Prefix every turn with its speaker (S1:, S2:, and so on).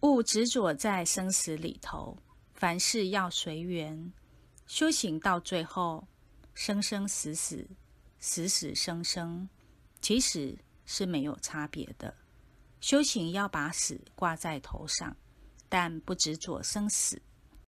S1: 勿执着在生死里头凡事要随缘。修行到最后生生死死死死生生其实是没有差别的。修行要把死挂在头上但不执着生死